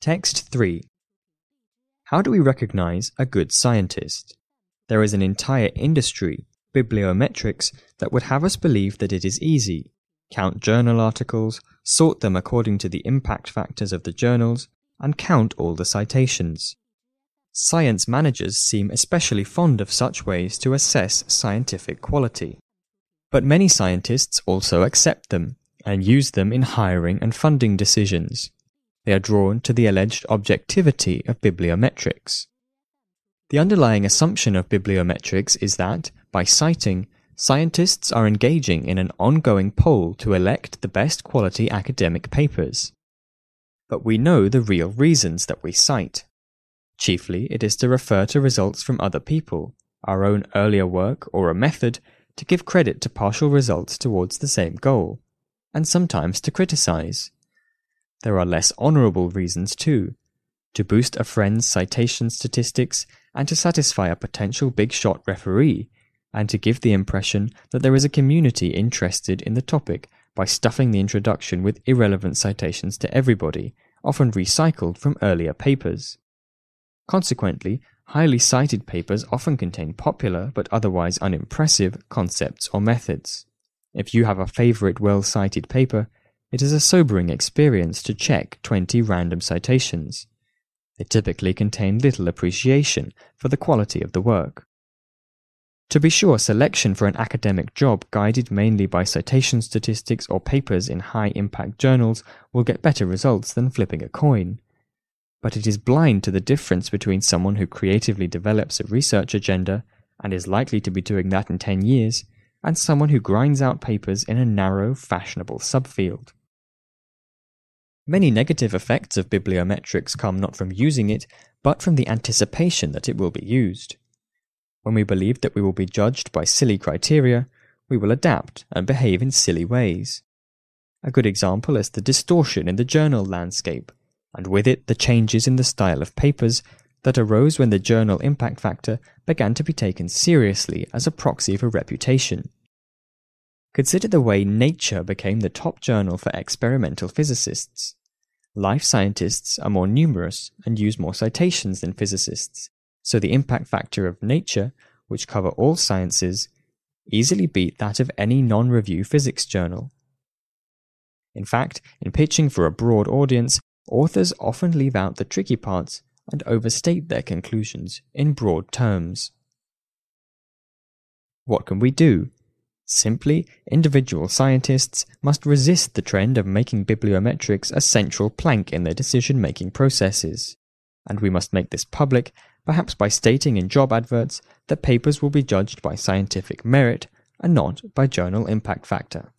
Text 3 How do we recognize a good scientist? There is an entire industry, bibliometrics, that would have us believe that it is easy. Count journal articles, sort them according to the impact factors of the journals, and count all the citations. Science managers seem especially fond of such ways to assess scientific quality. But many scientists also accept them and use them in hiring and funding decisions. They are drawn to the alleged objectivity of bibliometrics. The underlying assumption of bibliometrics is that, by citing, scientists are engaging in an ongoing poll to elect the best quality academic papers. But we know the real reasons that we cite. Chiefly, it is to refer to results from other people, our own earlier work, or a method to give credit to partial results towards the same goal, and sometimes to criticize. There are less honorable reasons too to boost a friend's citation statistics and to satisfy a potential big shot referee, and to give the impression that there is a community interested in the topic by stuffing the introduction with irrelevant citations to everybody, often recycled from earlier papers. Consequently, highly cited papers often contain popular but otherwise unimpressive concepts or methods. If you have a favorite well cited paper, it is a sobering experience to check 20 random citations. They typically contain little appreciation for the quality of the work. To be sure, selection for an academic job guided mainly by citation statistics or papers in high impact journals will get better results than flipping a coin. But it is blind to the difference between someone who creatively develops a research agenda and is likely to be doing that in 10 years and someone who grinds out papers in a narrow, fashionable subfield. Many negative effects of bibliometrics come not from using it, but from the anticipation that it will be used. When we believe that we will be judged by silly criteria, we will adapt and behave in silly ways. A good example is the distortion in the journal landscape, and with it the changes in the style of papers that arose when the journal impact factor began to be taken seriously as a proxy for reputation. Consider the way Nature became the top journal for experimental physicists. Life scientists are more numerous and use more citations than physicists, so the impact factor of Nature, which cover all sciences, easily beat that of any non-review physics journal. In fact, in pitching for a broad audience, authors often leave out the tricky parts and overstate their conclusions in broad terms. What can we do? Simply, individual scientists must resist the trend of making bibliometrics a central plank in their decision making processes. And we must make this public, perhaps by stating in job adverts that papers will be judged by scientific merit and not by journal impact factor.